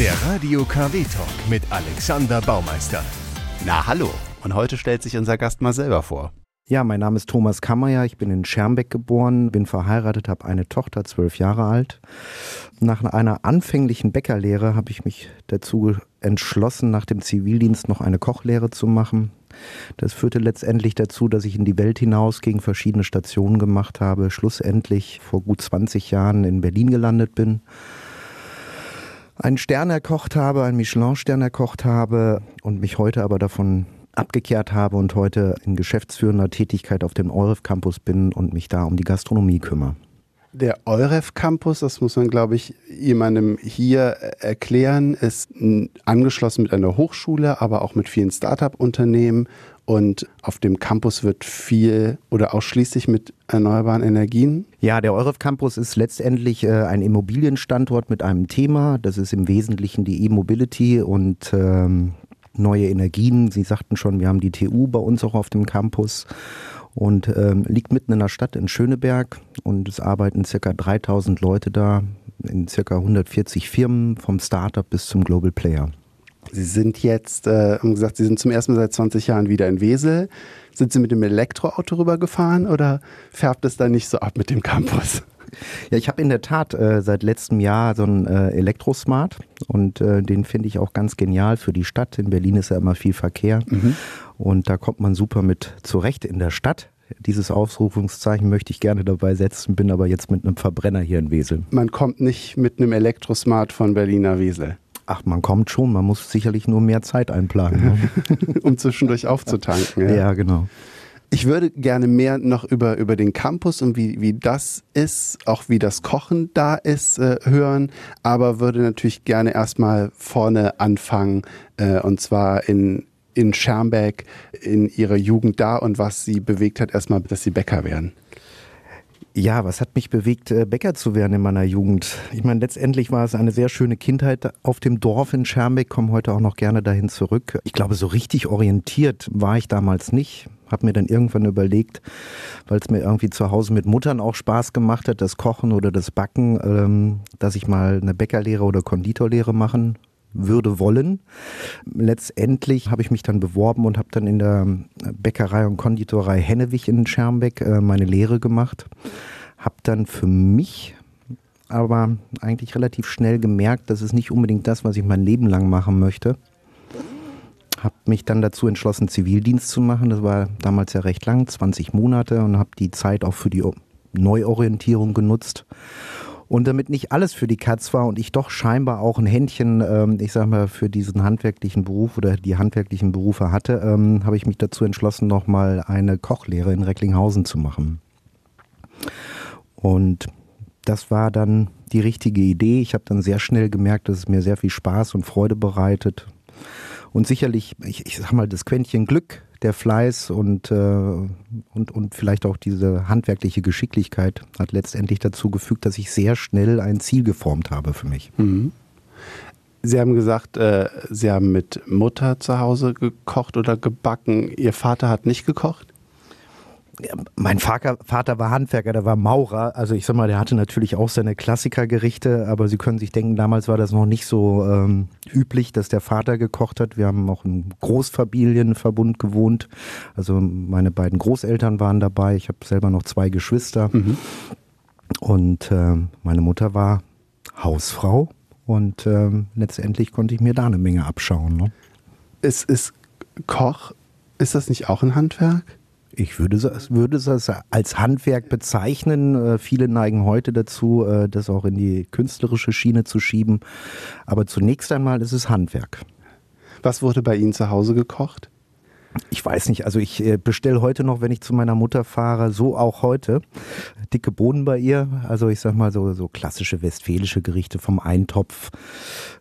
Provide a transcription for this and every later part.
Der Radio KW Talk mit Alexander Baumeister. Na hallo, und heute stellt sich unser Gast mal selber vor. Ja, mein Name ist Thomas Kammerer, ich bin in Schermbeck geboren, bin verheiratet, habe eine Tochter, zwölf Jahre alt. Nach einer anfänglichen Bäckerlehre habe ich mich dazu entschlossen, nach dem Zivildienst noch eine Kochlehre zu machen. Das führte letztendlich dazu, dass ich in die Welt hinaus gegen verschiedene Stationen gemacht habe, schlussendlich vor gut 20 Jahren in Berlin gelandet bin einen Stern erkocht habe, einen Michelin-Stern erkocht habe und mich heute aber davon abgekehrt habe und heute in geschäftsführender Tätigkeit auf dem EUREF Campus bin und mich da um die Gastronomie kümmere. Der EUREF Campus, das muss man, glaube ich, jemandem hier erklären, ist angeschlossen mit einer Hochschule, aber auch mit vielen Start-up-Unternehmen. Und auf dem Campus wird viel oder ausschließlich mit erneuerbaren Energien? Ja, der EUREF Campus ist letztendlich äh, ein Immobilienstandort mit einem Thema. Das ist im Wesentlichen die E-Mobility und ähm, neue Energien. Sie sagten schon, wir haben die TU bei uns auch auf dem Campus und ähm, liegt mitten in der Stadt in Schöneberg und es arbeiten circa 3000 Leute da in circa 140 Firmen vom Startup bis zum Global Player. Sie sind jetzt, äh, haben gesagt, Sie sind zum ersten Mal seit 20 Jahren wieder in Wesel. Sind Sie mit dem Elektroauto rübergefahren oder färbt es da nicht so ab mit dem Campus? Ja, ich habe in der Tat äh, seit letztem Jahr so einen äh, Elektrosmart und äh, den finde ich auch ganz genial für die Stadt. In Berlin ist ja immer viel Verkehr mhm. und da kommt man super mit zurecht in der Stadt. Dieses Ausrufungszeichen möchte ich gerne dabei setzen, bin aber jetzt mit einem Verbrenner hier in Wesel. Man kommt nicht mit einem Elektrosmart von Berliner Wesel. Ach, man kommt schon, man muss sicherlich nur mehr Zeit einplanen. Ne? um zwischendurch aufzutanken. Ja, ja genau. Ich würde gerne mehr noch über, über den Campus und wie, wie das ist, auch wie das Kochen da ist, äh, hören, aber würde natürlich gerne erstmal vorne anfangen, äh, und zwar in, in Schermbeck, in ihrer Jugend da und was sie bewegt hat, erstmal, dass sie Bäcker werden. Ja, was hat mich bewegt, äh, Bäcker zu werden in meiner Jugend? Ich meine, letztendlich war es eine sehr schöne Kindheit auf dem Dorf in Schermbeck, komme heute auch noch gerne dahin zurück. Ich glaube, so richtig orientiert war ich damals nicht. Habe mir dann irgendwann überlegt, weil es mir irgendwie zu Hause mit Muttern auch Spaß gemacht hat, das Kochen oder das Backen, ähm, dass ich mal eine Bäckerlehre oder Konditorlehre machen würde wollen. Letztendlich habe ich mich dann beworben und habe dann in der Bäckerei und Konditorei Hennewig in Schermbeck äh, meine Lehre gemacht. Habe dann für mich aber eigentlich relativ schnell gemerkt, das ist nicht unbedingt das, was ich mein Leben lang machen möchte. Habe mich dann dazu entschlossen, Zivildienst zu machen. Das war damals ja recht lang, 20 Monate und habe die Zeit auch für die Neuorientierung genutzt und damit nicht alles für die Katz war und ich doch scheinbar auch ein Händchen, ähm, ich sag mal, für diesen handwerklichen Beruf oder die handwerklichen Berufe hatte, ähm, habe ich mich dazu entschlossen, nochmal eine Kochlehre in Recklinghausen zu machen. Und das war dann die richtige Idee. Ich habe dann sehr schnell gemerkt, dass es mir sehr viel Spaß und Freude bereitet. Und sicherlich, ich, ich sag mal, das Quäntchen Glück der Fleiß und, äh, und, und vielleicht auch diese handwerkliche Geschicklichkeit hat letztendlich dazu gefügt, dass ich sehr schnell ein Ziel geformt habe für mich. Mhm. Sie haben gesagt, äh, Sie haben mit Mutter zu Hause gekocht oder gebacken. Ihr Vater hat nicht gekocht? Mein Vater, Vater war Handwerker, der war Maurer. Also ich sag mal, der hatte natürlich auch seine Klassikergerichte, aber Sie können sich denken, damals war das noch nicht so ähm, üblich, dass der Vater gekocht hat. Wir haben auch im Großfamilienverbund gewohnt. Also meine beiden Großeltern waren dabei. Ich habe selber noch zwei Geschwister. Mhm. Und äh, meine Mutter war Hausfrau und äh, letztendlich konnte ich mir da eine Menge abschauen. Ne? Es ist Koch, ist das nicht auch ein Handwerk? Ich würde es würde das als Handwerk bezeichnen. Äh, viele neigen heute dazu, äh, das auch in die künstlerische Schiene zu schieben. Aber zunächst einmal ist es Handwerk. Was wurde bei Ihnen zu Hause gekocht? Ich weiß nicht, also ich äh, bestelle heute noch, wenn ich zu meiner Mutter fahre, so auch heute. Dicke Bohnen bei ihr, also ich sag mal so, so klassische westfälische Gerichte vom Eintopf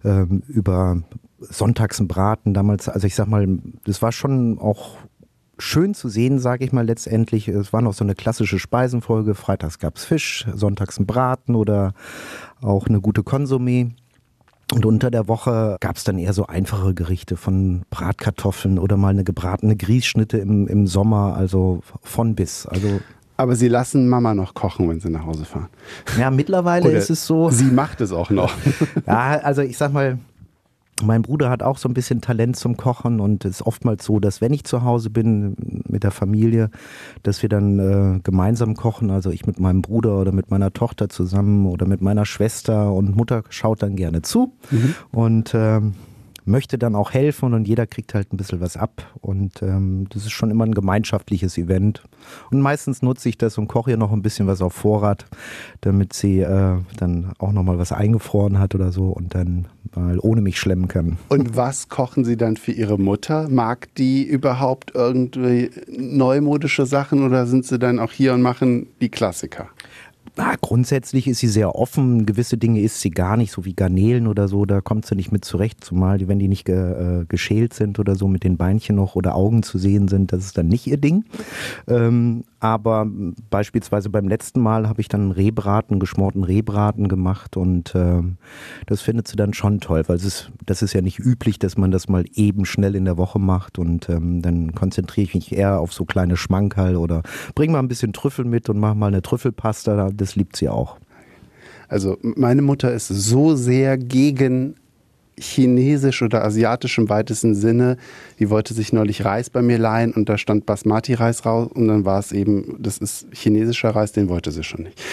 ähm, über Sonntagsbraten damals. Also ich sag mal, das war schon auch schön zu sehen, sage ich mal letztendlich. Es war noch so eine klassische Speisenfolge. Freitags gab es Fisch, sonntags ein Braten oder auch eine gute Konsumé. Und unter der Woche gab es dann eher so einfache Gerichte von Bratkartoffeln oder mal eine gebratene Grießschnitte im, im Sommer, also von bis. Also aber Sie lassen Mama noch kochen, wenn Sie nach Hause fahren. Ja, mittlerweile Oder ist es so. Sie macht es auch noch. ja, also ich sag mal, mein Bruder hat auch so ein bisschen Talent zum Kochen und es ist oftmals so, dass wenn ich zu Hause bin mit der Familie, dass wir dann äh, gemeinsam kochen. Also ich mit meinem Bruder oder mit meiner Tochter zusammen oder mit meiner Schwester und Mutter schaut dann gerne zu. Mhm. Und ähm, möchte dann auch helfen und jeder kriegt halt ein bisschen was ab. Und ähm, das ist schon immer ein gemeinschaftliches Event. Und meistens nutze ich das und koche ihr noch ein bisschen was auf Vorrat, damit sie äh, dann auch nochmal was eingefroren hat oder so und dann mal ohne mich schlemmen kann. Und was kochen Sie dann für Ihre Mutter? Mag die überhaupt irgendwie neumodische Sachen oder sind Sie dann auch hier und machen die Klassiker? Na, grundsätzlich ist sie sehr offen. Gewisse Dinge isst sie gar nicht, so wie Garnelen oder so. Da kommt sie nicht mit zurecht, zumal wenn die nicht ge, äh, geschält sind oder so mit den Beinchen noch oder Augen zu sehen sind. Das ist dann nicht ihr Ding. Ähm, aber beispielsweise beim letzten Mal habe ich dann Rehbraten, geschmorten Rehbraten gemacht und äh, das findet sie dann schon toll, weil es ist, das ist ja nicht üblich, dass man das mal eben schnell in der Woche macht und ähm, dann konzentriere ich mich eher auf so kleine Schmankerl oder bring mal ein bisschen Trüffel mit und mach mal eine Trüffelpasta, das liebt sie auch. Also meine Mutter ist so sehr gegen chinesisch oder asiatisch im weitesten Sinne. Die wollte sich neulich Reis bei mir leihen und da stand Basmati-Reis raus und dann war es eben, das ist chinesischer Reis, den wollte sie schon nicht.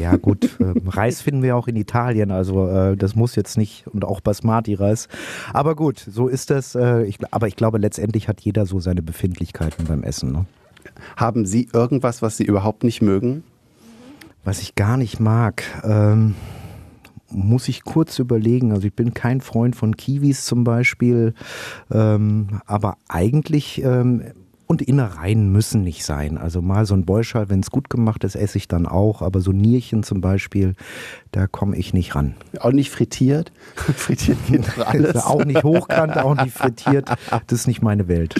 Ja gut, äh, Reis finden wir auch in Italien, also äh, das muss jetzt nicht und auch Basmati-Reis. Aber gut, so ist das. Äh, aber ich glaube, letztendlich hat jeder so seine Befindlichkeiten beim Essen. Ne? Haben Sie irgendwas, was Sie überhaupt nicht mögen? Was ich gar nicht mag. Ähm muss ich kurz überlegen. Also ich bin kein Freund von Kiwis zum Beispiel, ähm, aber eigentlich ähm, und Innereien müssen nicht sein. Also mal so ein Beuschal, wenn es gut gemacht ist, esse ich dann auch. Aber so Nierchen zum Beispiel, da komme ich nicht ran. Auch nicht frittiert? frittiert geht alles. auch nicht hochkant, auch nicht frittiert. Das ist nicht meine Welt.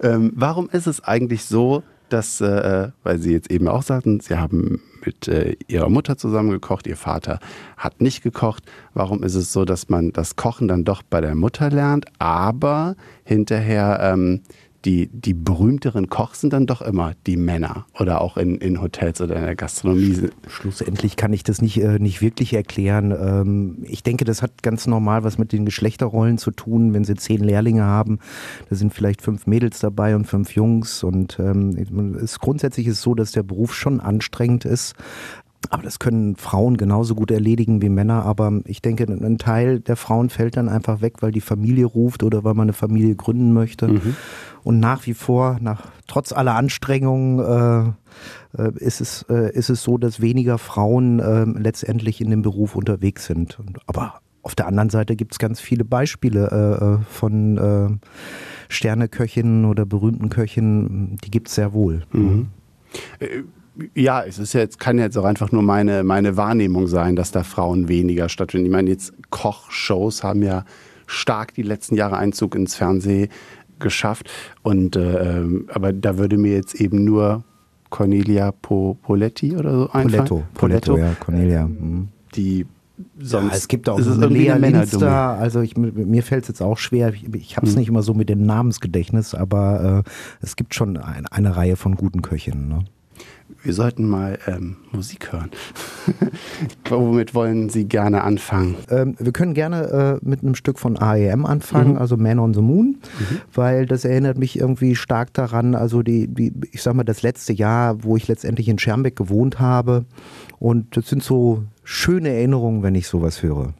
Ähm, warum ist es eigentlich so, dass, äh, weil Sie jetzt eben auch sagten, Sie haben mit äh, Ihrer Mutter zusammen gekocht, Ihr Vater hat nicht gekocht. Warum ist es so, dass man das Kochen dann doch bei der Mutter lernt, aber hinterher ähm, die, die berühmteren Kochs sind dann doch immer die Männer oder auch in, in Hotels oder in der Gastronomie. Schlussendlich kann ich das nicht, äh, nicht wirklich erklären. Ähm, ich denke, das hat ganz normal was mit den Geschlechterrollen zu tun. Wenn Sie zehn Lehrlinge haben, da sind vielleicht fünf Mädels dabei und fünf Jungs. Und ähm, es, grundsätzlich ist es so, dass der Beruf schon anstrengend ist. Aber das können Frauen genauso gut erledigen wie Männer. Aber ich denke, ein Teil der Frauen fällt dann einfach weg, weil die Familie ruft oder weil man eine Familie gründen möchte. Mhm. Und nach wie vor, nach, trotz aller Anstrengungen, äh, äh, ist, es, äh, ist es so, dass weniger Frauen äh, letztendlich in dem Beruf unterwegs sind. Und, aber auf der anderen Seite gibt es ganz viele Beispiele äh, äh, von Sterneköchinnen oder berühmten Köchinnen, die gibt es sehr wohl. Mhm. Ja, es ist jetzt, kann jetzt auch einfach nur meine, meine Wahrnehmung sein, dass da Frauen weniger stattfinden. Ich meine, jetzt Kochshows haben ja stark die letzten Jahre Einzug ins Fernsehen geschafft. Und äh, ähm, aber da würde mir jetzt eben nur Cornelia po Poletti oder so einfallen. Poletto, Poletto, ja, Cornelia. Mhm. Die sonst. Ja, es gibt auch so eine Lea Linster, also ich, mir fällt es jetzt auch schwer, ich, ich habe es mhm. nicht immer so mit dem Namensgedächtnis, aber äh, es gibt schon ein, eine Reihe von guten Köchinnen. Ne? Wir sollten mal ähm, Musik hören. Womit wollen Sie gerne anfangen? Ähm, wir können gerne äh, mit einem Stück von AEM anfangen, mhm. also Man on the Moon, mhm. weil das erinnert mich irgendwie stark daran, also die, die, ich sag mal, das letzte Jahr, wo ich letztendlich in Schermbeck gewohnt habe. Und das sind so schöne Erinnerungen, wenn ich sowas höre.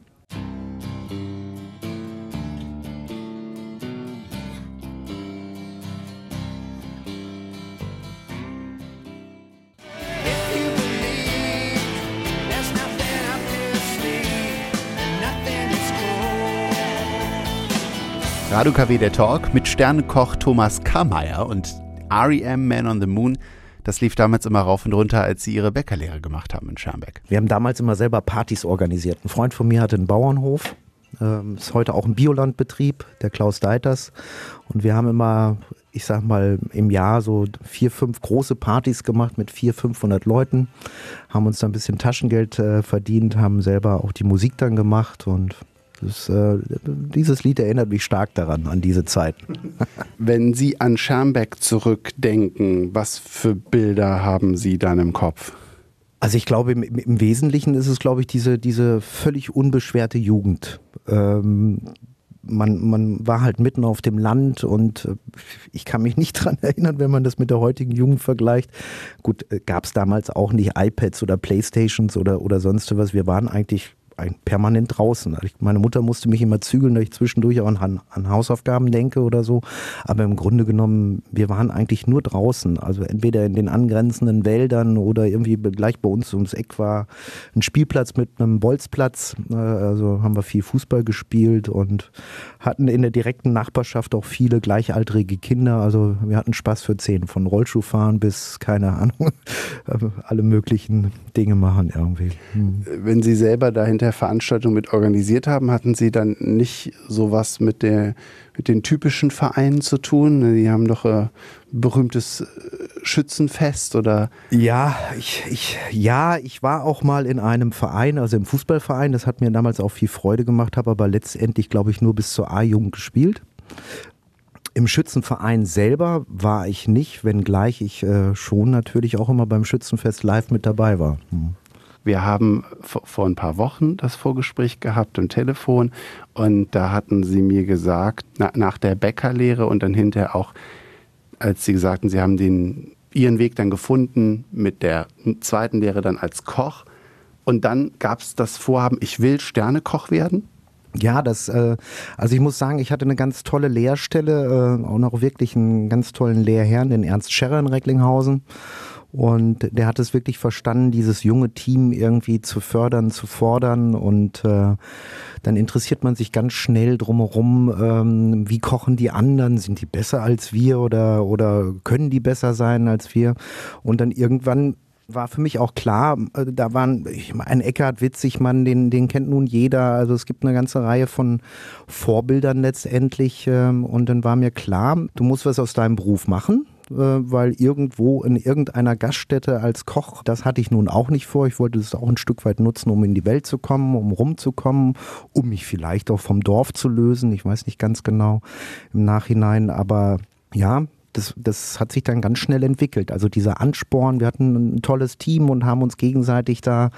Radio KW der Talk mit Sternekoch Thomas Kammeyer und REM Man on the Moon. Das lief damals immer rauf und runter, als sie ihre Bäckerlehre gemacht haben in Schermbeck. Wir haben damals immer selber Partys organisiert. Ein Freund von mir hatte einen Bauernhof, ähm, ist heute auch ein Biolandbetrieb, der Klaus Deiters. Und wir haben immer, ich sag mal, im Jahr so vier, fünf große Partys gemacht mit vier, 500 Leuten, haben uns da ein bisschen Taschengeld äh, verdient, haben selber auch die Musik dann gemacht und das, äh, dieses Lied erinnert mich stark daran, an diese Zeit. Wenn Sie an Schermbeck zurückdenken, was für Bilder haben Sie dann im Kopf? Also ich glaube, im, im Wesentlichen ist es, glaube ich, diese, diese völlig unbeschwerte Jugend. Ähm, man, man war halt mitten auf dem Land und äh, ich kann mich nicht dran erinnern, wenn man das mit der heutigen Jugend vergleicht. Gut, äh, gab es damals auch nicht iPads oder Playstations oder, oder sonst was. Wir waren eigentlich permanent draußen. Also meine Mutter musste mich immer zügeln, dass ich zwischendurch auch an, an, Hausaufgaben denke oder so. Aber im Grunde genommen, wir waren eigentlich nur draußen. Also entweder in den angrenzenden Wäldern oder irgendwie gleich bei uns ums Eck war ein Spielplatz mit einem Bolzplatz. Äh, also haben wir viel Fußball gespielt und hatten in der direkten Nachbarschaft auch viele gleichaltrige Kinder. Also wir hatten Spaß für zehn, von Rollschuhfahren bis, keine Ahnung, alle möglichen Dinge machen irgendwie. Hm. Wenn Sie selber dahinter der Veranstaltung mit organisiert haben, hatten Sie dann nicht sowas mit, der, mit den typischen Vereinen zu tun? Die haben doch ein äh, berühmtes äh, Schützenfest oder? Ja, ich, ich, ja, ich war auch mal in einem Verein, also im Fußballverein. Das hat mir damals auch viel Freude gemacht, habe aber letztendlich, glaube ich, nur bis zur A-Jugend gespielt. Im Schützenverein selber war ich nicht, wenngleich ich äh, schon natürlich auch immer beim Schützenfest live mit dabei war. Hm. Wir haben vor ein paar Wochen das Vorgespräch gehabt am Telefon und da hatten Sie mir gesagt, nach der Bäckerlehre und dann hinterher auch, als Sie sagten, Sie haben den, Ihren Weg dann gefunden mit der zweiten Lehre dann als Koch und dann gab es das Vorhaben, ich will Sternekoch werden. Ja, das, äh, also ich muss sagen, ich hatte eine ganz tolle Lehrstelle, äh, auch noch wirklich einen ganz tollen Lehrherrn, den Ernst Scherrer in Recklinghausen. Und der hat es wirklich verstanden, dieses junge Team irgendwie zu fördern, zu fordern. Und äh, dann interessiert man sich ganz schnell drumherum, ähm, wie kochen die anderen? Sind die besser als wir oder, oder können die besser sein als wir? Und dann irgendwann war für mich auch klar, äh, da waren ein Eckhard Witzigmann, den, den kennt nun jeder. Also es gibt eine ganze Reihe von Vorbildern letztendlich. Ähm, und dann war mir klar, du musst was aus deinem Beruf machen. Äh, weil irgendwo in irgendeiner Gaststätte als Koch, das hatte ich nun auch nicht vor. Ich wollte das auch ein Stück weit nutzen, um in die Welt zu kommen, um rumzukommen, um mich vielleicht auch vom Dorf zu lösen. Ich weiß nicht ganz genau im Nachhinein, aber ja, das, das hat sich dann ganz schnell entwickelt. Also dieser Ansporn, wir hatten ein tolles Team und haben uns gegenseitig da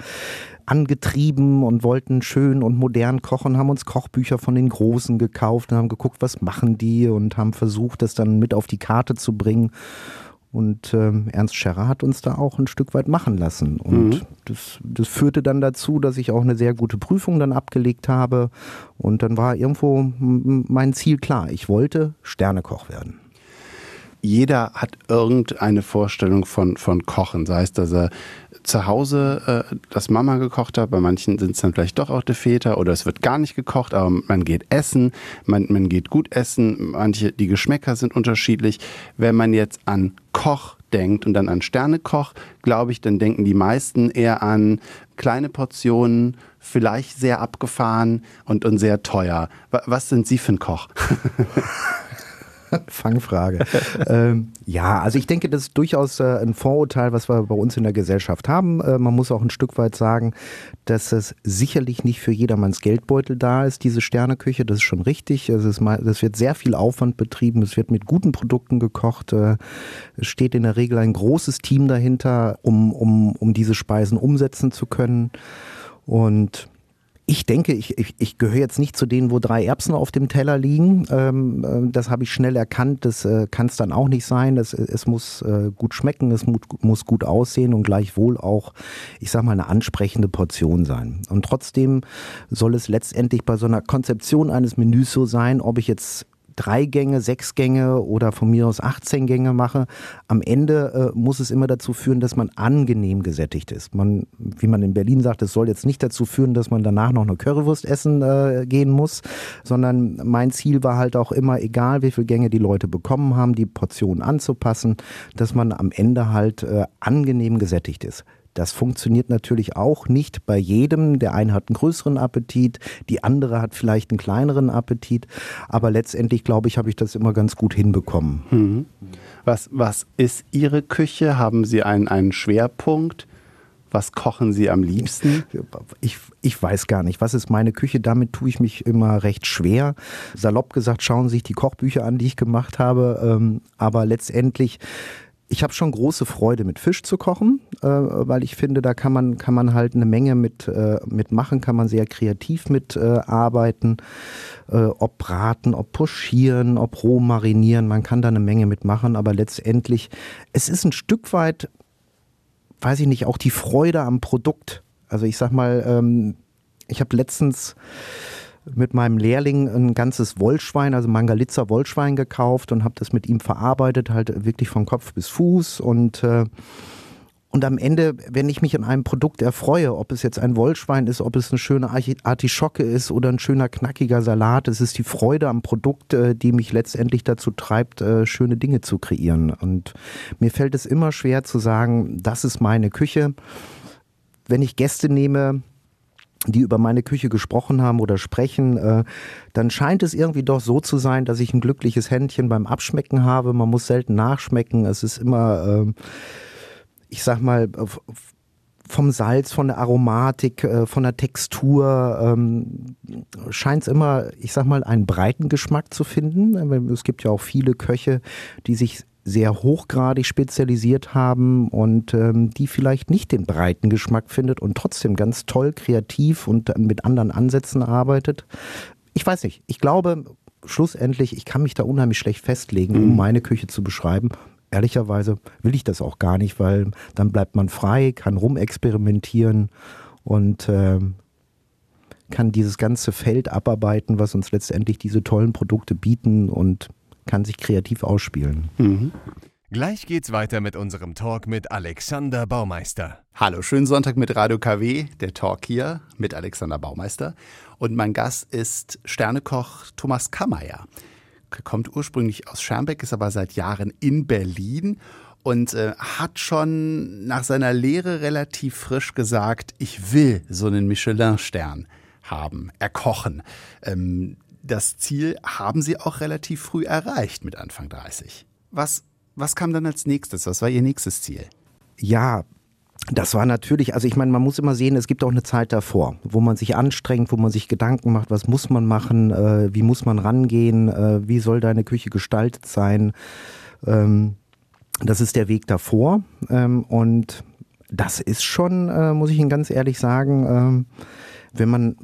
angetrieben und wollten schön und modern kochen, haben uns Kochbücher von den Großen gekauft und haben geguckt, was machen die und haben versucht, das dann mit auf die Karte zu bringen. Und ähm, Ernst Scherrer hat uns da auch ein Stück weit machen lassen. Und mhm. das, das führte dann dazu, dass ich auch eine sehr gute Prüfung dann abgelegt habe. Und dann war irgendwo mein Ziel klar. Ich wollte Sternekoch werden jeder hat irgendeine Vorstellung von, von Kochen, sei es, dass er zu Hause äh, das Mama gekocht hat, bei manchen sind es dann vielleicht doch auch die Väter oder es wird gar nicht gekocht, aber man geht essen, man, man geht gut essen, manche, die Geschmäcker sind unterschiedlich. Wenn man jetzt an Koch denkt und dann an Sternekoch, glaube ich, dann denken die meisten eher an kleine Portionen, vielleicht sehr abgefahren und, und sehr teuer. Was sind Sie für ein Koch? Fangfrage. ähm, ja, also ich denke, das ist durchaus äh, ein Vorurteil, was wir bei uns in der Gesellschaft haben. Äh, man muss auch ein Stück weit sagen, dass es sicherlich nicht für jedermanns Geldbeutel da ist, diese Sterneküche. Das ist schon richtig. Es, ist mal, es wird sehr viel Aufwand betrieben. Es wird mit guten Produkten gekocht. Äh, es steht in der Regel ein großes Team dahinter, um, um, um diese Speisen umsetzen zu können. Und ich denke, ich, ich, ich gehöre jetzt nicht zu denen, wo drei Erbsen auf dem Teller liegen. Ähm, äh, das habe ich schnell erkannt. Das äh, kann es dann auch nicht sein. Das, es muss äh, gut schmecken, es muss, muss gut aussehen und gleichwohl auch, ich sage mal, eine ansprechende Portion sein. Und trotzdem soll es letztendlich bei so einer Konzeption eines Menüs so sein, ob ich jetzt drei Gänge, sechs Gänge oder von mir aus 18 Gänge mache. Am Ende äh, muss es immer dazu führen, dass man angenehm gesättigt ist. Man, wie man in Berlin sagt, es soll jetzt nicht dazu führen, dass man danach noch eine Currywurst essen äh, gehen muss, sondern mein Ziel war halt auch immer, egal wie viele Gänge die Leute bekommen haben, die Portionen anzupassen, dass man am Ende halt äh, angenehm gesättigt ist. Das funktioniert natürlich auch nicht bei jedem. Der eine hat einen größeren Appetit, die andere hat vielleicht einen kleineren Appetit. Aber letztendlich, glaube ich, habe ich das immer ganz gut hinbekommen. Mhm. Was, was ist Ihre Küche? Haben Sie einen, einen Schwerpunkt? Was kochen Sie am liebsten? Ich, ich weiß gar nicht. Was ist meine Küche? Damit tue ich mich immer recht schwer. Salopp gesagt, schauen Sie sich die Kochbücher an, die ich gemacht habe. Ähm, aber letztendlich ich habe schon große Freude mit Fisch zu kochen, äh, weil ich finde, da kann man, kann man halt eine Menge mit, äh, mit machen, kann man sehr kreativ mit äh, arbeiten, äh, ob braten, ob pochieren, ob roh marinieren, man kann da eine Menge mitmachen, aber letztendlich, es ist ein Stück weit, weiß ich nicht, auch die Freude am Produkt. Also ich sag mal, ähm, ich habe letztens mit meinem Lehrling ein ganzes Wollschwein, also Mangalitzer Wollschwein gekauft und habe das mit ihm verarbeitet, halt wirklich von Kopf bis Fuß und äh, und am Ende, wenn ich mich an einem Produkt erfreue, ob es jetzt ein Wollschwein ist, ob es eine schöne Artischocke ist oder ein schöner knackiger Salat, es ist die Freude am Produkt, äh, die mich letztendlich dazu treibt, äh, schöne Dinge zu kreieren. Und mir fällt es immer schwer zu sagen, das ist meine Küche. Wenn ich Gäste nehme, die über meine Küche gesprochen haben oder sprechen, äh, dann scheint es irgendwie doch so zu sein, dass ich ein glückliches Händchen beim Abschmecken habe. Man muss selten nachschmecken. Es ist immer, äh, ich sag mal, vom Salz, von der Aromatik, äh, von der Textur ähm, scheint es immer, ich sag mal, einen breiten Geschmack zu finden. Es gibt ja auch viele Köche, die sich sehr hochgradig spezialisiert haben und ähm, die vielleicht nicht den breiten Geschmack findet und trotzdem ganz toll kreativ und mit anderen Ansätzen arbeitet. Ich weiß nicht. Ich glaube, schlussendlich, ich kann mich da unheimlich schlecht festlegen, um mhm. meine Küche zu beschreiben. Ehrlicherweise will ich das auch gar nicht, weil dann bleibt man frei, kann rumexperimentieren und äh, kann dieses ganze Feld abarbeiten, was uns letztendlich diese tollen Produkte bieten und kann sich kreativ ausspielen. Mhm. Gleich geht's weiter mit unserem Talk mit Alexander Baumeister. Hallo, schönen Sonntag mit Radio KW, der Talk hier mit Alexander Baumeister. Und mein Gast ist Sternekoch Thomas Kammeyer. Er kommt ursprünglich aus Schermbeck, ist aber seit Jahren in Berlin und äh, hat schon nach seiner Lehre relativ frisch gesagt, ich will so einen Michelin-Stern haben, erkochen. Ähm, das Ziel haben Sie auch relativ früh erreicht mit Anfang 30. Was, was kam dann als nächstes? Was war Ihr nächstes Ziel? Ja, das war natürlich, also ich meine, man muss immer sehen, es gibt auch eine Zeit davor, wo man sich anstrengt, wo man sich Gedanken macht, was muss man machen, äh, wie muss man rangehen, äh, wie soll deine Küche gestaltet sein. Ähm, das ist der Weg davor. Ähm, und das ist schon, äh, muss ich Ihnen ganz ehrlich sagen, ähm, wenn man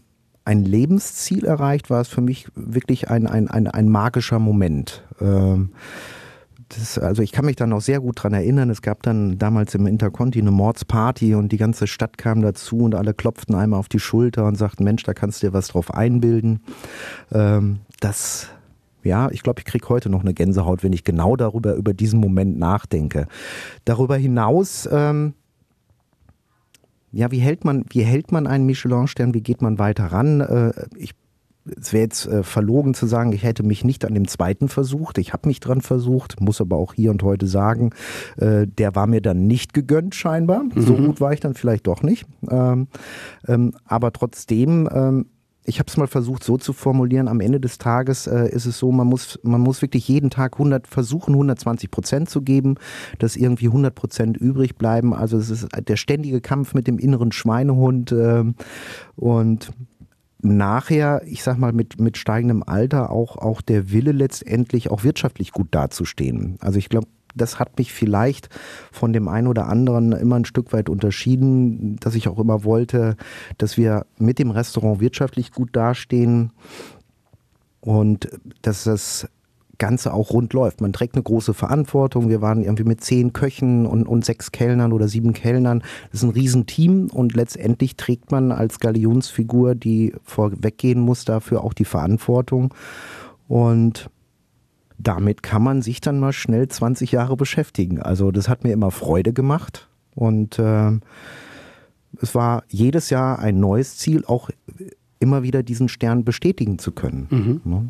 ein Lebensziel erreicht, war es für mich wirklich ein, ein, ein, ein magischer Moment. Ähm, das, also ich kann mich da noch sehr gut dran erinnern. Es gab dann damals im Interconti eine Mordsparty und die ganze Stadt kam dazu und alle klopften einmal auf die Schulter und sagten, Mensch, da kannst du dir was drauf einbilden. Ähm, das ja, ich glaube, ich kriege heute noch eine Gänsehaut, wenn ich genau darüber, über diesen Moment nachdenke. Darüber hinaus ähm, ja, wie hält man, wie hält man einen Michelin-Stern? Wie geht man weiter ran? Äh, ich es wäre jetzt äh, verlogen zu sagen, ich hätte mich nicht an dem zweiten versucht. Ich habe mich dran versucht, muss aber auch hier und heute sagen, äh, der war mir dann nicht gegönnt scheinbar. Mhm. So gut war ich dann vielleicht doch nicht. Ähm, ähm, aber trotzdem ähm, ich habe es mal versucht so zu formulieren, am Ende des Tages äh, ist es so, man muss, man muss wirklich jeden Tag 100 versuchen, 120 Prozent zu geben, dass irgendwie 100 Prozent übrig bleiben. Also es ist der ständige Kampf mit dem inneren Schweinehund äh, und nachher, ich sag mal, mit, mit steigendem Alter auch, auch der Wille letztendlich auch wirtschaftlich gut dazustehen. Also ich glaube, das hat mich vielleicht von dem einen oder anderen immer ein Stück weit unterschieden, dass ich auch immer wollte, dass wir mit dem Restaurant wirtschaftlich gut dastehen und dass das Ganze auch rund läuft. Man trägt eine große Verantwortung. Wir waren irgendwie mit zehn Köchen und, und sechs Kellnern oder sieben Kellnern. Das ist ein Riesenteam und letztendlich trägt man als Galionsfigur, die vorweggehen muss, dafür auch die Verantwortung. Und damit kann man sich dann mal schnell 20 Jahre beschäftigen. Also das hat mir immer Freude gemacht und äh, es war jedes Jahr ein neues Ziel, auch immer wieder diesen Stern bestätigen zu können. Mhm. Ne?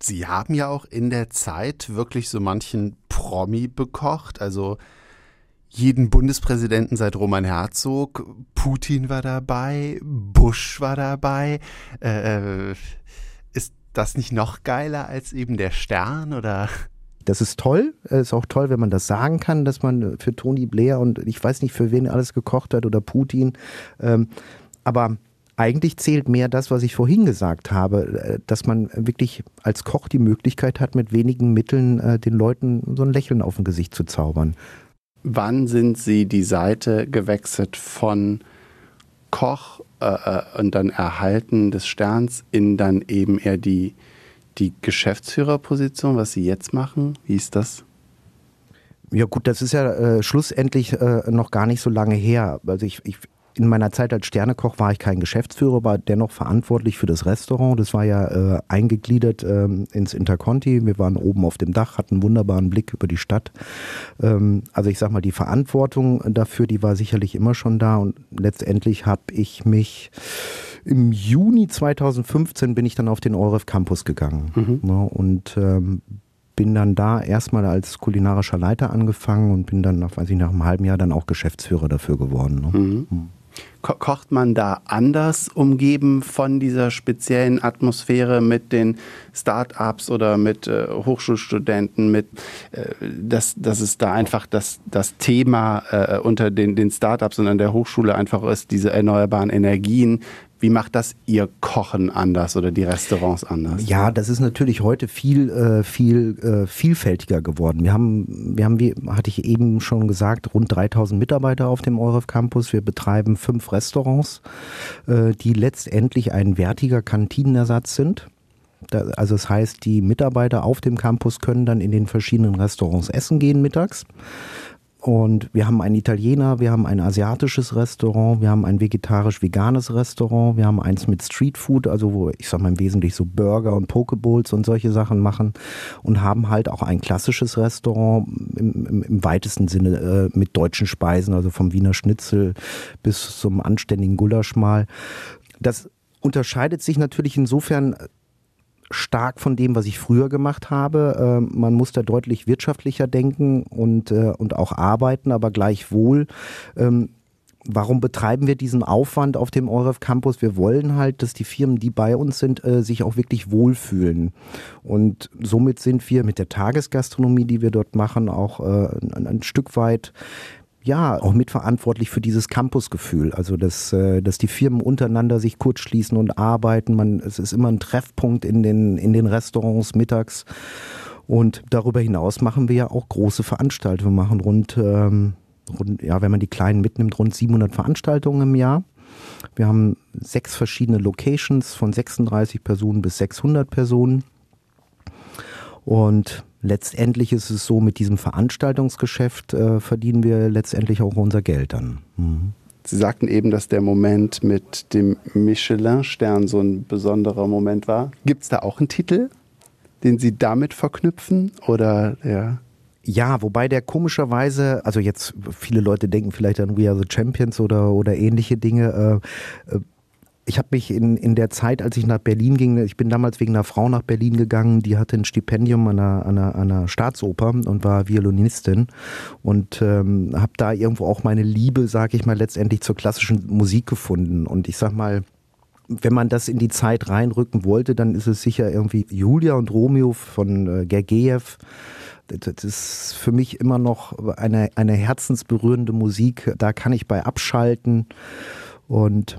Sie haben ja auch in der Zeit wirklich so manchen Promi bekocht, also jeden Bundespräsidenten seit Roman Herzog, Putin war dabei, Bush war dabei. Äh, ist das nicht noch geiler als eben der Stern oder? Das ist toll. Es ist auch toll, wenn man das sagen kann, dass man für Tony Blair und ich weiß nicht, für wen alles gekocht hat oder Putin. Ähm, aber eigentlich zählt mehr das, was ich vorhin gesagt habe, äh, dass man wirklich als Koch die Möglichkeit hat, mit wenigen Mitteln äh, den Leuten so ein Lächeln auf dem Gesicht zu zaubern. Wann sind Sie die Seite gewechselt von Koch äh, äh, und dann Erhalten des Sterns in dann eben eher die, die Geschäftsführerposition, was Sie jetzt machen? Wie ist das? Ja gut, das ist ja äh, schlussendlich äh, noch gar nicht so lange her. Also ich, ich in meiner Zeit als Sternekoch war ich kein Geschäftsführer, war dennoch verantwortlich für das Restaurant. Das war ja äh, eingegliedert ähm, ins Interconti. Wir waren oben auf dem Dach, hatten einen wunderbaren Blick über die Stadt. Ähm, also ich sag mal, die Verantwortung dafür, die war sicherlich immer schon da. Und letztendlich habe ich mich im Juni 2015 bin ich dann auf den Euref Campus gegangen. Mhm. Ja, ne, und ähm, bin dann da erstmal als kulinarischer Leiter angefangen und bin dann nach, weiß ich, nach einem halben Jahr dann auch Geschäftsführer dafür geworden. Ne? Mhm. Ko kocht man da anders, umgeben von dieser speziellen Atmosphäre mit den Start-ups oder mit äh, Hochschulstudenten, mit äh, dass, dass es da einfach das, das Thema äh, unter den, den Start-ups und an der Hochschule einfach ist, diese erneuerbaren Energien. Wie macht das Ihr Kochen anders oder die Restaurants anders? Ja, das ist natürlich heute viel, äh, viel äh, vielfältiger geworden. Wir haben, wir haben, wie hatte ich eben schon gesagt, rund 3000 Mitarbeiter auf dem Euref Campus. Wir betreiben fünf Restaurants, äh, die letztendlich ein wertiger Kantinenersatz sind. Also das heißt, die Mitarbeiter auf dem Campus können dann in den verschiedenen Restaurants essen gehen mittags. Und wir haben einen Italiener, wir haben ein asiatisches Restaurant, wir haben ein vegetarisch-veganes Restaurant, wir haben eins mit Streetfood, also wo ich sag mal im Wesentlichen so Burger und Pokebowls und solche Sachen machen und haben halt auch ein klassisches Restaurant im, im, im weitesten Sinne äh, mit deutschen Speisen, also vom Wiener Schnitzel bis zum anständigen Gulaschmal. Das unterscheidet sich natürlich insofern stark von dem, was ich früher gemacht habe. Ähm, man muss da deutlich wirtschaftlicher denken und, äh, und auch arbeiten, aber gleichwohl. Ähm, warum betreiben wir diesen Aufwand auf dem Euref Campus? Wir wollen halt, dass die Firmen, die bei uns sind, äh, sich auch wirklich wohlfühlen. Und somit sind wir mit der Tagesgastronomie, die wir dort machen, auch äh, ein, ein Stück weit ja, auch mitverantwortlich für dieses Campusgefühl. Also, dass, äh, dass die Firmen untereinander sich kurz schließen und arbeiten. Man, es ist immer ein Treffpunkt in den, in den Restaurants mittags. Und darüber hinaus machen wir ja auch große Veranstaltungen. Wir machen rund, ähm, rund, ja, wenn man die kleinen mitnimmt, rund 700 Veranstaltungen im Jahr. Wir haben sechs verschiedene Locations von 36 Personen bis 600 Personen. Und letztendlich ist es so, mit diesem Veranstaltungsgeschäft äh, verdienen wir letztendlich auch unser Geld dann. Mhm. Sie sagten eben, dass der Moment mit dem Michelin-Stern so ein besonderer Moment war. Gibt es da auch einen Titel, den Sie damit verknüpfen? Oder ja? Ja, wobei der komischerweise, also jetzt viele Leute denken vielleicht an We Are the Champions oder, oder ähnliche Dinge. Äh, äh ich habe mich in, in der Zeit, als ich nach Berlin ging, ich bin damals wegen einer Frau nach Berlin gegangen, die hatte ein Stipendium an einer, an einer, einer Staatsoper und war Violinistin und ähm, habe da irgendwo auch meine Liebe, sage ich mal, letztendlich zur klassischen Musik gefunden. Und ich sag mal, wenn man das in die Zeit reinrücken wollte, dann ist es sicher irgendwie Julia und Romeo von äh, Gergiev. Das ist für mich immer noch eine, eine herzensberührende Musik. Da kann ich bei abschalten und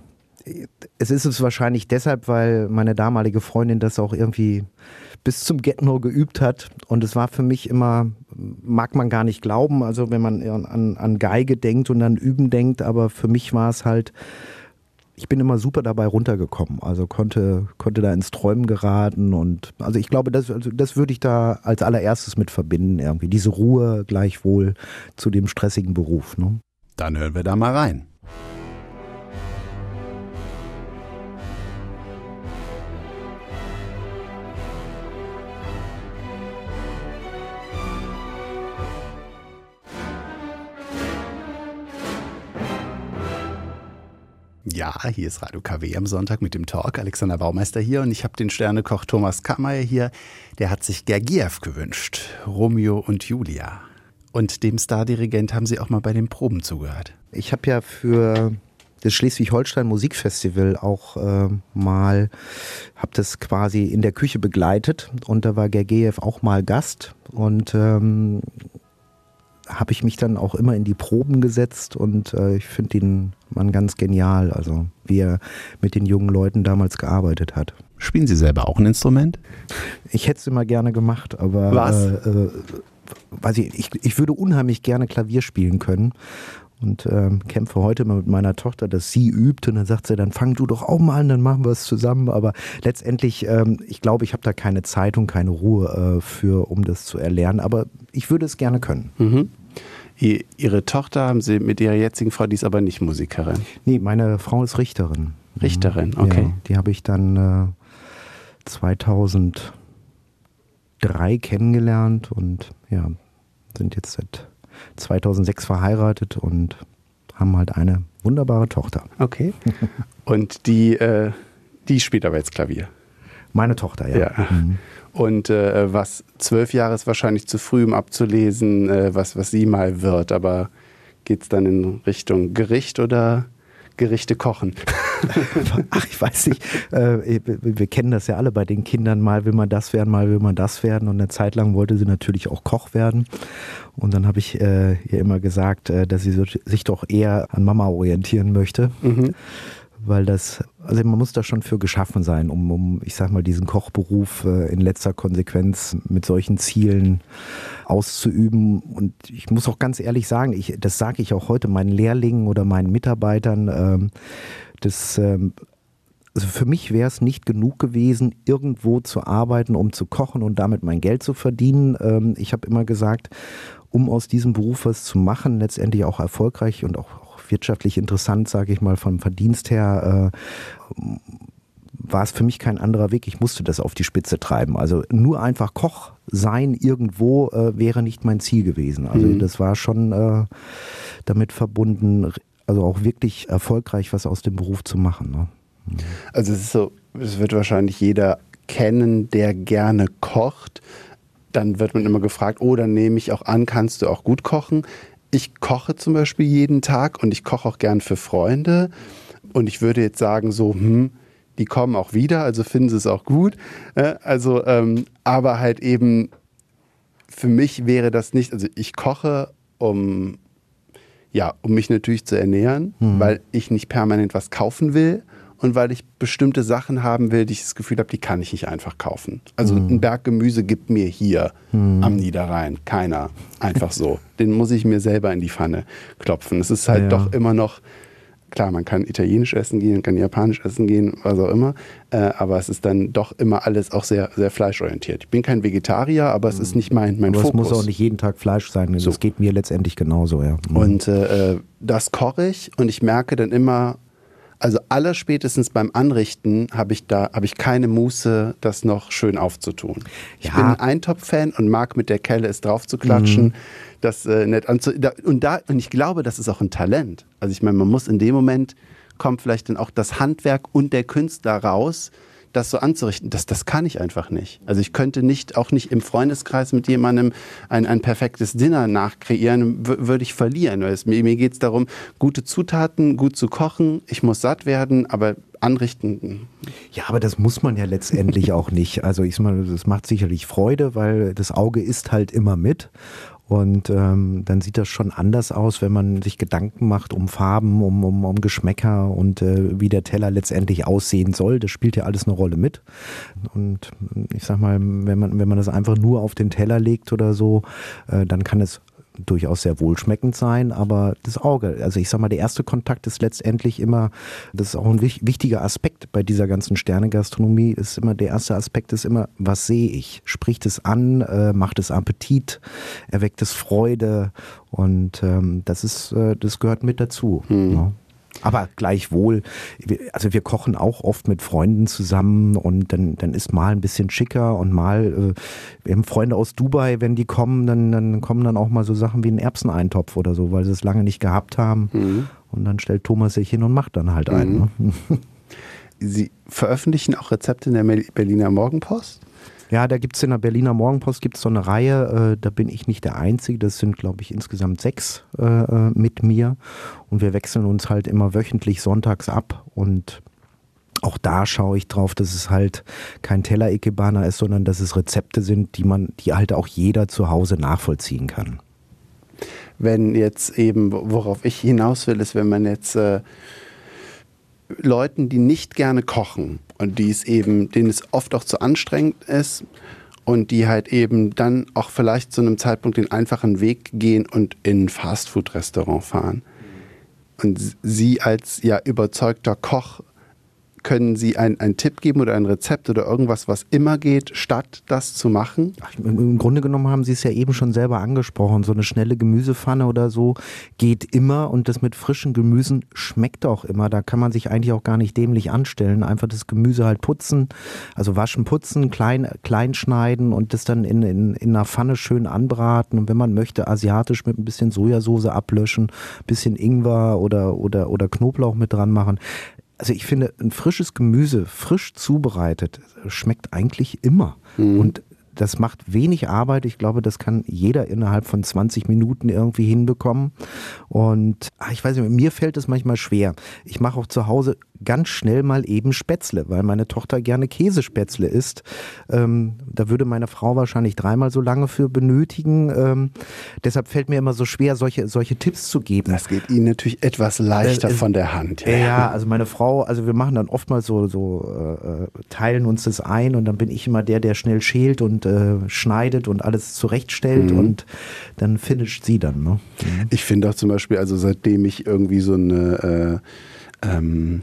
es ist es wahrscheinlich deshalb, weil meine damalige Freundin das auch irgendwie bis zum Get-No geübt hat. Und es war für mich immer, mag man gar nicht glauben, also wenn man an, an Geige denkt und an Üben denkt, aber für mich war es halt, ich bin immer super dabei runtergekommen, also konnte, konnte da ins Träumen geraten und also ich glaube, das, also das würde ich da als allererstes mit verbinden, irgendwie, diese Ruhe gleichwohl zu dem stressigen Beruf. Ne? Dann hören wir da mal rein. Ja, hier ist Radio KW am Sonntag mit dem Talk. Alexander Baumeister hier und ich habe den Sternekoch Thomas Kammeier hier. Der hat sich Gergiev gewünscht. Romeo und Julia. Und dem Stardirigent haben Sie auch mal bei den Proben zugehört. Ich habe ja für das Schleswig-Holstein Musikfestival auch äh, mal, habe das quasi in der Küche begleitet und da war Gergiev auch mal Gast und ähm, habe ich mich dann auch immer in die Proben gesetzt und äh, ich finde den Mann ganz genial, also wie er mit den jungen Leuten damals gearbeitet hat. Spielen Sie selber auch ein Instrument? Ich hätte es immer gerne gemacht, aber Was? Äh, äh, weiß ich, ich, ich würde unheimlich gerne Klavier spielen können und ähm, kämpfe heute mal mit meiner Tochter, dass sie übt und dann sagt sie, dann fang du doch auch mal an, dann machen wir es zusammen. Aber letztendlich, ähm, ich glaube, ich habe da keine Zeit und keine Ruhe äh, für, um das zu erlernen. Aber ich würde es gerne können. Mhm. Ihre Tochter haben Sie mit Ihrer jetzigen Frau, die ist aber nicht Musikerin. Nee, meine Frau ist Richterin. Richterin, okay. Ja, die habe ich dann äh, 2003 kennengelernt und ja, sind jetzt seit 2006 verheiratet und haben halt eine wunderbare Tochter. Okay. Und die, äh, die spielt aber jetzt Klavier. Meine Tochter, ja. ja. Mhm. Und äh, was zwölf Jahre ist wahrscheinlich zu früh, um abzulesen, äh, was, was sie mal wird. Aber geht es dann in Richtung Gericht oder Gerichte kochen? Ach, ich weiß nicht. Äh, wir kennen das ja alle bei den Kindern. Mal will man das werden, mal will man das werden. Und eine Zeit lang wollte sie natürlich auch Koch werden. Und dann habe ich äh, ihr immer gesagt, äh, dass sie sich doch eher an Mama orientieren möchte. Mhm weil das, also man muss da schon für geschaffen sein, um, um ich sag mal, diesen Kochberuf äh, in letzter Konsequenz mit solchen Zielen auszuüben. Und ich muss auch ganz ehrlich sagen, ich, das sage ich auch heute meinen Lehrlingen oder meinen Mitarbeitern, ähm, das, ähm, also für mich wäre es nicht genug gewesen, irgendwo zu arbeiten, um zu kochen und damit mein Geld zu verdienen. Ähm, ich habe immer gesagt, um aus diesem Beruf was zu machen, letztendlich auch erfolgreich und auch, auch wirtschaftlich interessant, sage ich mal, vom Verdienst her, äh, war es für mich kein anderer Weg. Ich musste das auf die Spitze treiben. Also nur einfach Koch sein irgendwo äh, wäre nicht mein Ziel gewesen. Also mhm. das war schon äh, damit verbunden, also auch wirklich erfolgreich was aus dem Beruf zu machen. Ne? Mhm. Also es ist so, es wird wahrscheinlich jeder kennen, der gerne kocht. Dann wird man immer gefragt, oh, dann nehme ich auch an, kannst du auch gut kochen? Ich koche zum Beispiel jeden Tag und ich koche auch gern für Freunde. Und ich würde jetzt sagen, so, hm, die kommen auch wieder, also finden sie es auch gut. Äh, also, ähm, aber halt eben, für mich wäre das nicht, also ich koche, um ja, um mich natürlich zu ernähren, mhm. weil ich nicht permanent was kaufen will und weil ich bestimmte Sachen haben will, die ich das Gefühl habe, die kann ich nicht einfach kaufen. Also mhm. ein Berg Gemüse gibt mir hier mhm. am Niederrhein keiner einfach so. Den muss ich mir selber in die Pfanne klopfen. Es ist halt ja. doch immer noch klar, man kann italienisch essen gehen, kann japanisch essen gehen, was auch immer, äh, aber es ist dann doch immer alles auch sehr, sehr fleischorientiert. Ich bin kein Vegetarier, aber es ist nicht mein, mein aber Fokus. es muss auch nicht jeden Tag Fleisch sein, so. das geht mir letztendlich genauso, ja. Mhm. Und äh, das koche ich und ich merke dann immer, also allerspätestens beim Anrichten habe ich da habe ich keine Muße, das noch schön aufzutun. Ich ja. bin ein Eintopf-Fan und mag mit der Kelle es drauf zu klatschen. Mhm das äh, nett anzu und da und ich glaube, das ist auch ein Talent. Also ich meine, man muss in dem Moment kommt vielleicht dann auch das Handwerk und der Künstler raus, das so anzurichten. Das, das kann ich einfach nicht. Also ich könnte nicht, auch nicht im Freundeskreis mit jemandem ein, ein perfektes Dinner nachkreieren, würde ich verlieren. Es, mir mir geht es darum, gute Zutaten, gut zu kochen. Ich muss satt werden, aber anrichten. Hm. Ja, aber das muss man ja letztendlich auch nicht. Also ich meine, das macht sicherlich Freude, weil das Auge isst halt immer mit. Und ähm, dann sieht das schon anders aus, wenn man sich Gedanken macht um Farben, um, um, um Geschmäcker und äh, wie der Teller letztendlich aussehen soll. Das spielt ja alles eine Rolle mit. Und ich sag mal, wenn man, wenn man das einfach nur auf den Teller legt oder so, äh, dann kann es durchaus sehr wohlschmeckend sein, aber das Auge, also ich sag mal, der erste Kontakt ist letztendlich immer, das ist auch ein wichtiger Aspekt bei dieser ganzen Sternegastronomie, ist immer, der erste Aspekt ist immer, was sehe ich? Spricht es an, äh, macht es Appetit, erweckt es Freude und ähm, das ist, äh, das gehört mit dazu. Hm. Ja. Aber gleichwohl, also wir kochen auch oft mit Freunden zusammen und dann, dann ist mal ein bisschen schicker und mal, äh, wir haben Freunde aus Dubai, wenn die kommen, dann, dann kommen dann auch mal so Sachen wie ein Erbseneintopf oder so, weil sie es lange nicht gehabt haben. Mhm. Und dann stellt Thomas sich hin und macht dann halt einen. Mhm. Ne? Sie veröffentlichen auch Rezepte in der Berliner Morgenpost? Ja, da gibt es in der Berliner Morgenpost gibt's so eine Reihe, äh, da bin ich nicht der Einzige, das sind, glaube ich, insgesamt sechs äh, äh, mit mir. Und wir wechseln uns halt immer wöchentlich sonntags ab und auch da schaue ich drauf, dass es halt kein Teller-Ikebana ist, sondern dass es Rezepte sind, die man, die halt auch jeder zu Hause nachvollziehen kann. wenn jetzt eben, worauf ich hinaus will, ist, wenn man jetzt äh, Leuten, die nicht gerne kochen und die es eben, denen es oft auch zu anstrengend ist und die halt eben dann auch vielleicht zu einem Zeitpunkt den einfachen Weg gehen und in ein Fastfood-Restaurant fahren. Und sie als ja überzeugter Koch können Sie einen Tipp geben oder ein Rezept oder irgendwas, was immer geht, statt das zu machen? Ach, Im Grunde genommen haben Sie es ja eben schon selber angesprochen. So eine schnelle Gemüsepfanne oder so geht immer und das mit frischen Gemüsen schmeckt auch immer. Da kann man sich eigentlich auch gar nicht dämlich anstellen. Einfach das Gemüse halt putzen, also waschen, putzen, klein, klein schneiden und das dann in, in, in einer Pfanne schön anbraten. Und wenn man möchte, asiatisch mit ein bisschen Sojasauce ablöschen, bisschen Ingwer oder, oder, oder Knoblauch mit dran machen also ich finde, ein frisches Gemüse, frisch zubereitet, schmeckt eigentlich immer. Mhm. Und das macht wenig Arbeit. Ich glaube, das kann jeder innerhalb von 20 Minuten irgendwie hinbekommen. Und ach, ich weiß nicht, mir fällt es manchmal schwer. Ich mache auch zu Hause ganz schnell mal eben Spätzle, weil meine Tochter gerne Käsespätzle isst. Ähm, da würde meine Frau wahrscheinlich dreimal so lange für benötigen. Ähm, deshalb fällt mir immer so schwer, solche, solche Tipps zu geben. Das geht Ihnen natürlich etwas leichter äh, von der Hand. Ja. ja, also meine Frau, also wir machen dann oftmals so, so äh, teilen uns das ein und dann bin ich immer der, der schnell schält und äh, schneidet und alles zurechtstellt mhm. und dann finisht sie dann. Ne? Ich finde auch zum Beispiel, also seitdem ich irgendwie so eine äh, ähm,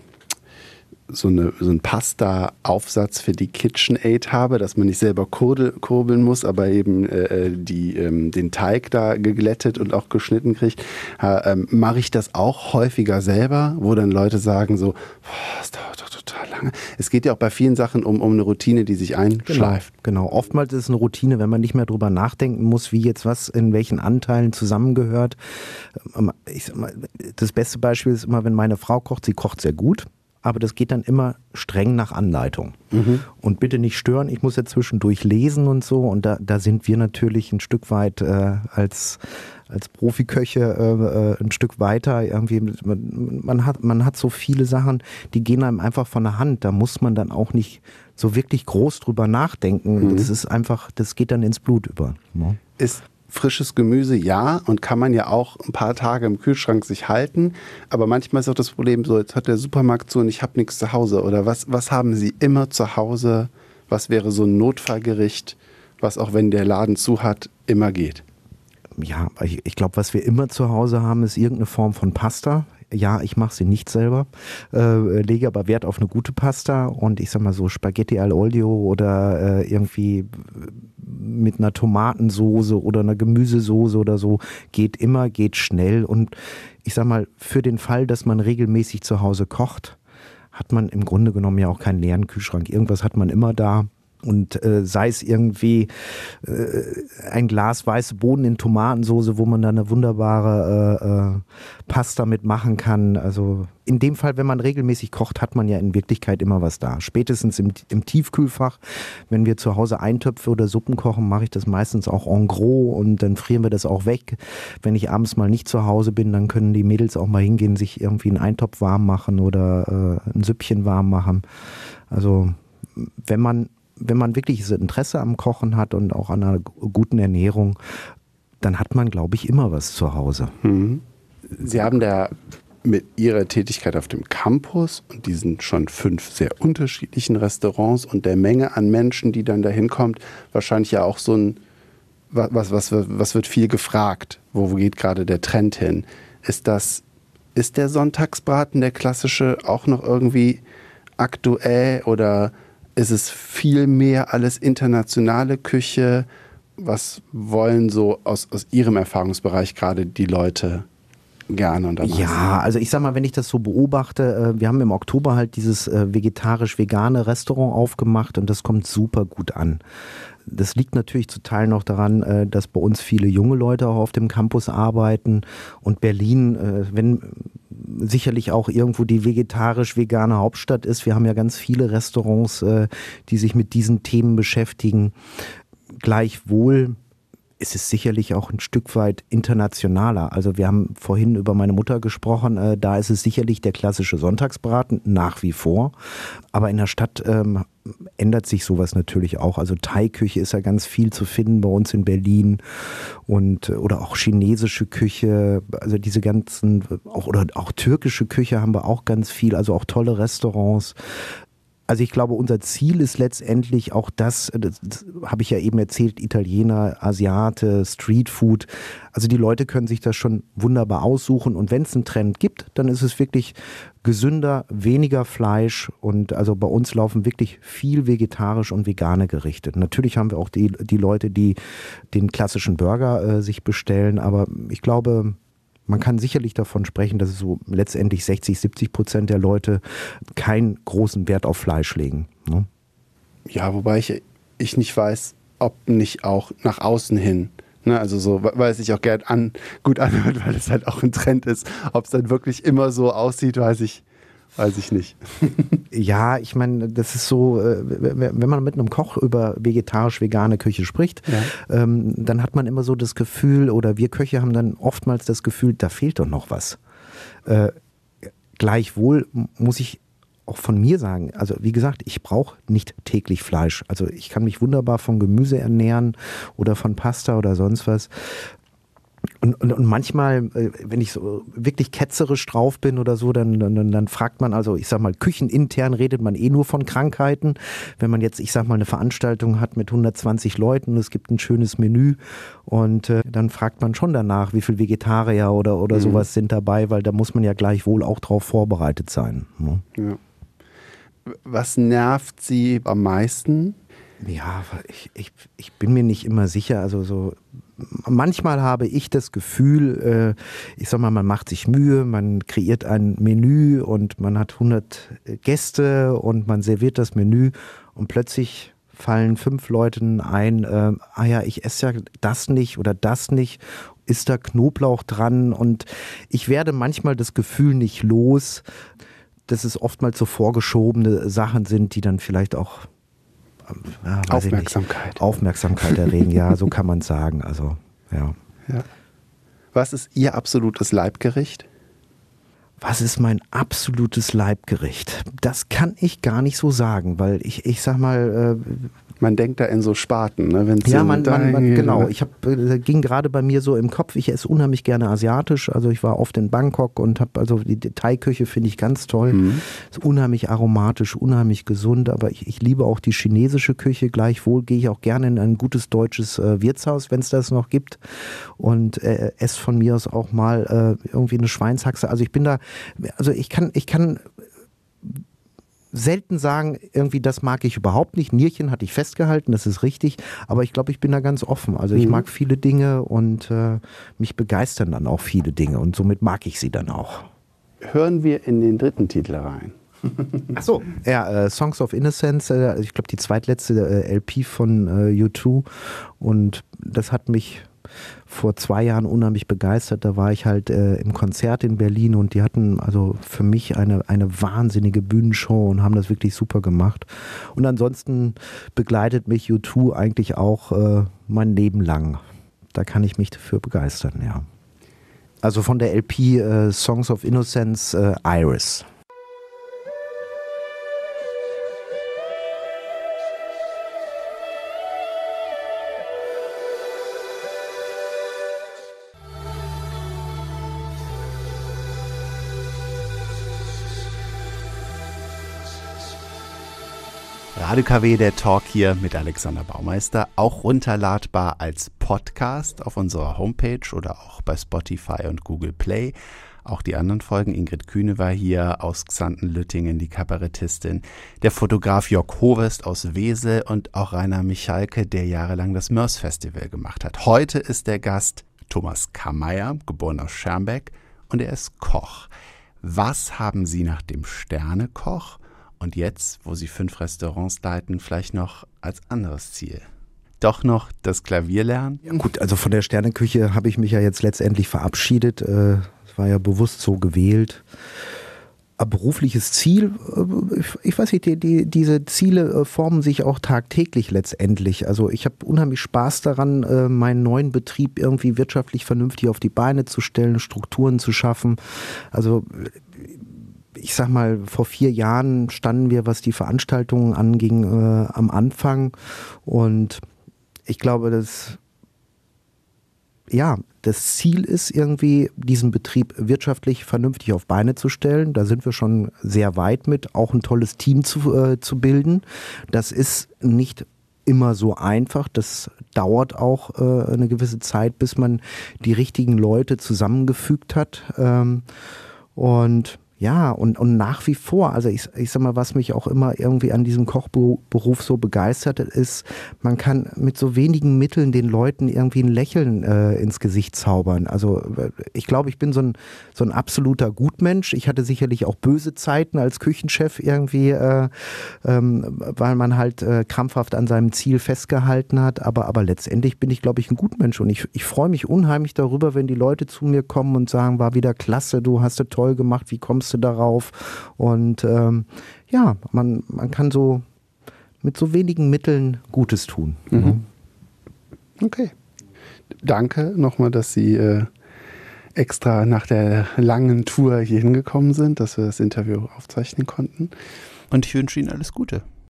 so, eine, so einen Pasta-Aufsatz für die KitchenAid habe, dass man nicht selber kurbeln muss, aber eben äh, äh, die, ähm, den Teig da geglättet und auch geschnitten kriegt, äh, ähm, mache ich das auch häufiger selber, wo dann Leute sagen so, das dauert doch total lange. Es geht ja auch bei vielen Sachen um, um eine Routine, die sich einschleift. Genau, genau. oftmals ist es eine Routine, wenn man nicht mehr drüber nachdenken muss, wie jetzt was in welchen Anteilen zusammengehört. Ähm, mal, das beste Beispiel ist immer, wenn meine Frau kocht, sie kocht sehr gut aber das geht dann immer streng nach Anleitung. Mhm. Und bitte nicht stören, ich muss ja zwischendurch lesen und so. Und da, da sind wir natürlich ein Stück weit äh, als, als Profiköche äh, äh, ein Stück weiter. Irgendwie, man, man, hat, man hat so viele Sachen, die gehen einem einfach von der Hand. Da muss man dann auch nicht so wirklich groß drüber nachdenken. Mhm. Das ist einfach, das geht dann ins Blut über. Ja. Ist frisches Gemüse ja und kann man ja auch ein paar Tage im Kühlschrank sich halten. Aber manchmal ist auch das Problem so, jetzt hat der Supermarkt zu und ich habe nichts zu Hause. Oder was, was haben Sie immer zu Hause? Was wäre so ein Notfallgericht, was auch wenn der Laden zu hat, immer geht? Ja, ich, ich glaube, was wir immer zu Hause haben, ist irgendeine Form von Pasta ja, ich mache sie nicht selber, äh, lege aber Wert auf eine gute Pasta und ich sag mal so Spaghetti al Olio oder äh, irgendwie mit einer Tomatensoße oder einer Gemüsesoße oder so geht immer, geht schnell und ich sag mal, für den Fall, dass man regelmäßig zu Hause kocht, hat man im Grunde genommen ja auch keinen leeren Kühlschrank. Irgendwas hat man immer da und äh, sei es irgendwie äh, ein Glas weiße Bohnen in Tomatensoße, wo man da eine wunderbare äh, äh, Pasta mitmachen kann. Also in dem Fall, wenn man regelmäßig kocht, hat man ja in Wirklichkeit immer was da. Spätestens im, im Tiefkühlfach, wenn wir zu Hause Eintöpfe oder Suppen kochen, mache ich das meistens auch en gros und dann frieren wir das auch weg. Wenn ich abends mal nicht zu Hause bin, dann können die Mädels auch mal hingehen, sich irgendwie einen Eintopf warm machen oder äh, ein Süppchen warm machen. Also wenn man wenn man wirklich Interesse am Kochen hat und auch an einer guten Ernährung, dann hat man, glaube ich, immer was zu Hause. Mhm. Sie haben da mit Ihrer Tätigkeit auf dem Campus und diesen schon fünf sehr unterschiedlichen Restaurants und der Menge an Menschen, die dann dahin kommt, wahrscheinlich ja auch so ein, was, was, was wird viel gefragt? Wo, wo geht gerade der Trend hin? Ist das, ist der Sonntagsbraten, der klassische, auch noch irgendwie aktuell oder ist es viel mehr alles internationale Küche? Was wollen so aus, aus Ihrem Erfahrungsbereich gerade die Leute gerne und Ja, also ich sag mal, wenn ich das so beobachte, äh, wir haben im Oktober halt dieses äh, vegetarisch-vegane Restaurant aufgemacht und das kommt super gut an. Das liegt natürlich zu Teilen auch daran, äh, dass bei uns viele junge Leute auch auf dem Campus arbeiten und Berlin, wenn sicherlich auch irgendwo die vegetarisch-vegane Hauptstadt ist. Wir haben ja ganz viele Restaurants, die sich mit diesen Themen beschäftigen. Gleichwohl ist es sicherlich auch ein Stück weit internationaler. Also wir haben vorhin über meine Mutter gesprochen, äh, da ist es sicherlich der klassische Sonntagsbraten nach wie vor. Aber in der Stadt ähm, ändert sich sowas natürlich auch. Also Thai-Küche ist ja ganz viel zu finden bei uns in Berlin und äh, oder auch chinesische Küche, also diese ganzen auch oder auch türkische Küche haben wir auch ganz viel, also auch tolle Restaurants. Also ich glaube, unser Ziel ist letztendlich auch das, das, das habe ich ja eben erzählt, Italiener, Asiate, Streetfood. Also die Leute können sich das schon wunderbar aussuchen und wenn es einen Trend gibt, dann ist es wirklich gesünder, weniger Fleisch und also bei uns laufen wirklich viel vegetarisch und vegane Gerichte. Natürlich haben wir auch die, die Leute, die den klassischen Burger äh, sich bestellen, aber ich glaube, man kann sicherlich davon sprechen, dass so letztendlich 60, 70 Prozent der Leute keinen großen Wert auf Fleisch legen. Ne? Ja, wobei ich, ich nicht weiß, ob nicht auch nach außen hin. Ne, also so, weil es sich auch gern an, gut anhört, weil es halt auch ein Trend ist. Ob es dann wirklich immer so aussieht, weiß ich, Weiß ich nicht. ja, ich meine, das ist so, äh, wenn man mit einem Koch über vegetarisch-vegane Küche spricht, ja. ähm, dann hat man immer so das Gefühl, oder wir Köche haben dann oftmals das Gefühl, da fehlt doch noch was. Äh, gleichwohl muss ich auch von mir sagen, also wie gesagt, ich brauche nicht täglich Fleisch. Also ich kann mich wunderbar von Gemüse ernähren oder von Pasta oder sonst was. Und, und, und manchmal, äh, wenn ich so wirklich ketzerisch drauf bin oder so, dann, dann, dann fragt man, also ich sag mal, küchenintern redet man eh nur von Krankheiten. Wenn man jetzt, ich sag mal, eine Veranstaltung hat mit 120 Leuten und es gibt ein schönes Menü und äh, dann fragt man schon danach, wie viel Vegetarier oder, oder mhm. sowas sind dabei, weil da muss man ja gleichwohl auch drauf vorbereitet sein. Ne? Ja. Was nervt Sie am meisten? Ja, ich, ich, ich bin mir nicht immer sicher. Also so manchmal habe ich das Gefühl, äh, ich sag mal, man macht sich Mühe, man kreiert ein Menü und man hat 100 Gäste und man serviert das Menü und plötzlich fallen fünf Leuten ein, äh, ah ja, ich esse ja das nicht oder das nicht, ist da Knoblauch dran? Und ich werde manchmal das Gefühl nicht los, dass es oftmals so vorgeschobene Sachen sind, die dann vielleicht auch ja, Aufmerksamkeit. Aufmerksamkeit erregen, ja, so kann man sagen. Also, ja. ja. Was ist Ihr absolutes Leibgericht? Was ist mein absolutes Leibgericht? Das kann ich gar nicht so sagen, weil ich, ich sag mal, äh, man denkt da in so Sparten, ne? Wenn's ja, man, man, man, genau. Ich habe äh, ging gerade bei mir so im Kopf. Ich esse unheimlich gerne asiatisch. Also ich war oft in Bangkok und habe also die Thai-Küche finde ich ganz toll. Mhm. Ist unheimlich aromatisch, unheimlich gesund. Aber ich, ich liebe auch die chinesische Küche. Gleichwohl gehe ich auch gerne in ein gutes deutsches äh, Wirtshaus, wenn es das noch gibt, und äh, esse von mir aus auch mal äh, irgendwie eine Schweinshaxe. Also ich bin da, also ich kann, ich kann selten sagen, irgendwie das mag ich überhaupt nicht. Nierchen hatte ich festgehalten, das ist richtig, aber ich glaube, ich bin da ganz offen. Also ich mhm. mag viele Dinge und äh, mich begeistern dann auch viele Dinge und somit mag ich sie dann auch. Hören wir in den dritten Titel rein. Ach so, ja, äh, Songs of Innocence, äh, ich glaube die zweitletzte äh, LP von äh, U2 und das hat mich vor zwei Jahren unheimlich begeistert. Da war ich halt äh, im Konzert in Berlin und die hatten also für mich eine, eine wahnsinnige Bühnenshow und haben das wirklich super gemacht. Und ansonsten begleitet mich U2 eigentlich auch äh, mein Leben lang. Da kann ich mich dafür begeistern, ja. Also von der LP äh, Songs of Innocence äh, Iris. Radio KW, der Talk hier mit Alexander Baumeister, auch runterladbar als Podcast auf unserer Homepage oder auch bei Spotify und Google Play. Auch die anderen Folgen. Ingrid Kühne war hier aus Xanten-Lüttingen, die Kabarettistin. Der Fotograf Jörg Hovest aus Wesel und auch Rainer Michalke, der jahrelang das Mörs Festival gemacht hat. Heute ist der Gast Thomas Kammeyer, geboren aus Schermbeck, und er ist Koch. Was haben Sie nach dem Sternekoch und jetzt, wo sie fünf Restaurants leiten, vielleicht noch als anderes Ziel. Doch noch das Klavier lernen? Ja, gut, also von der Sterneküche habe ich mich ja jetzt letztendlich verabschiedet. Äh, es war ja bewusst so gewählt. berufliches Ziel, äh, ich weiß nicht, die, die, diese Ziele äh, formen sich auch tagtäglich letztendlich. Also ich habe unheimlich Spaß daran, meinen neuen Betrieb irgendwie wirtschaftlich vernünftig auf die Beine zu stellen, Strukturen zu schaffen. Also ich sag mal, vor vier Jahren standen wir, was die Veranstaltungen anging, äh, am Anfang. Und ich glaube, dass ja, das Ziel ist irgendwie, diesen Betrieb wirtschaftlich vernünftig auf Beine zu stellen. Da sind wir schon sehr weit mit, auch ein tolles Team zu, äh, zu bilden. Das ist nicht immer so einfach. Das dauert auch äh, eine gewisse Zeit, bis man die richtigen Leute zusammengefügt hat. Ähm, und ja, und, und nach wie vor, also ich, ich sag mal, was mich auch immer irgendwie an diesem Kochberuf so begeistert, ist, man kann mit so wenigen Mitteln den Leuten irgendwie ein Lächeln äh, ins Gesicht zaubern. Also ich glaube, ich bin so ein, so ein absoluter Gutmensch. Ich hatte sicherlich auch böse Zeiten als Küchenchef irgendwie, äh, ähm, weil man halt äh, krampfhaft an seinem Ziel festgehalten hat. Aber, aber letztendlich bin ich, glaube ich, ein Gutmensch. Und ich, ich freue mich unheimlich darüber, wenn die Leute zu mir kommen und sagen, war wieder klasse, du hast es toll gemacht, wie kommst kommst du darauf? Und ähm, ja, man, man kann so mit so wenigen Mitteln Gutes tun. Mhm. Okay. Danke nochmal, dass Sie äh, extra nach der langen Tour hier hingekommen sind, dass wir das Interview aufzeichnen konnten. Und ich wünsche Ihnen alles Gute.